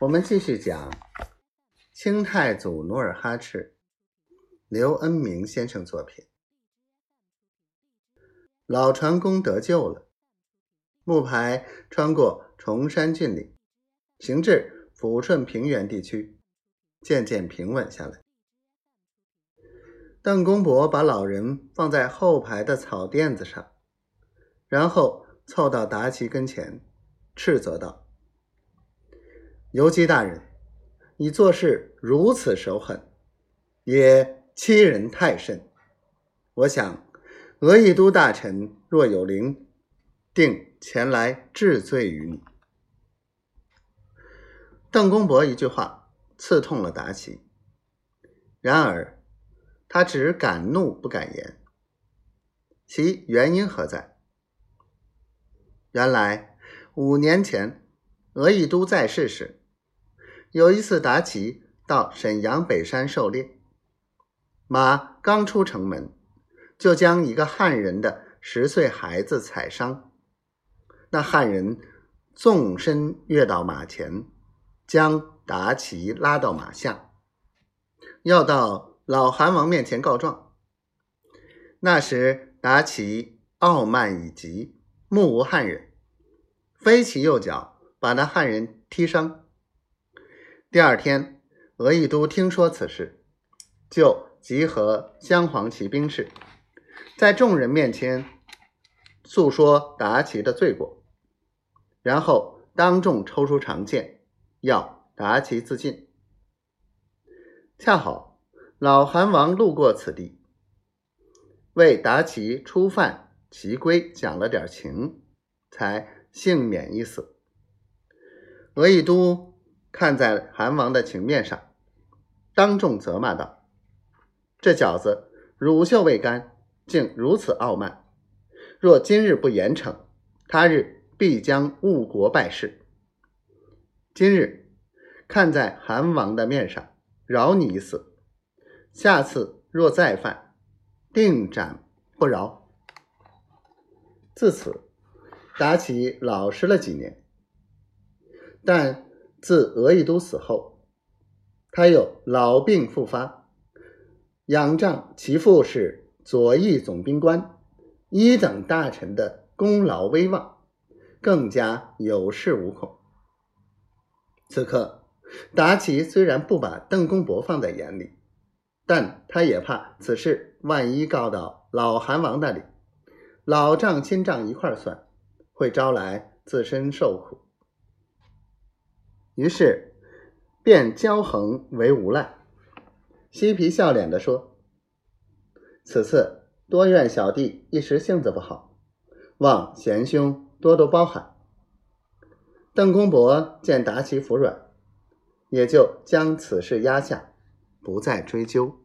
我们继续讲清太祖努尔哈赤，刘恩明先生作品。老船工得救了，木牌穿过崇山峻岭，行至抚顺平原地区，渐渐平稳下来。邓公伯把老人放在后排的草垫子上，然后凑到达奇跟前，斥责道。游击大人，你做事如此手狠，也欺人太甚。我想，俄亦都大臣若有灵，定前来治罪于你。邓公伯一句话刺痛了达奇，然而他只敢怒不敢言。其原因何在？原来五年前，俄亦都在世时。有一次，达奇到沈阳北山狩猎，马刚出城门，就将一个汉人的十岁孩子踩伤。那汉人纵身跃到马前，将达奇拉到马下，要到老韩王面前告状。那时达奇傲慢已极，目无汉人，飞起右脚，把那汉人踢伤。第二天，俄亦都听说此事，就集合镶黄旗兵士，在众人面前诉说达奇的罪过，然后当众抽出长剑，要达奇自尽。恰好老韩王路过此地，为达奇初犯其规讲了点情，才幸免一死。俄亦都。看在韩王的情面上，当众责骂道：“这小子乳臭未干，竟如此傲慢。若今日不严惩，他日必将误国败事。今日看在韩王的面上，饶你一死。下次若再犯，定斩不饶。”自此，达奇老实了几年，但。自俄亦都死后，他又老病复发，仰仗其父是左翼总兵官、一等大臣的功劳威望，更加有恃无恐。此刻，达奇虽然不把邓公伯放在眼里，但他也怕此事万一告到老韩王那里，老账新账一块算，会招来自身受苦。于是，便骄横为无赖，嬉皮笑脸的说：“此次多怨小弟一时性子不好，望贤兄多多包涵。”邓公伯见达奇服软，也就将此事压下，不再追究。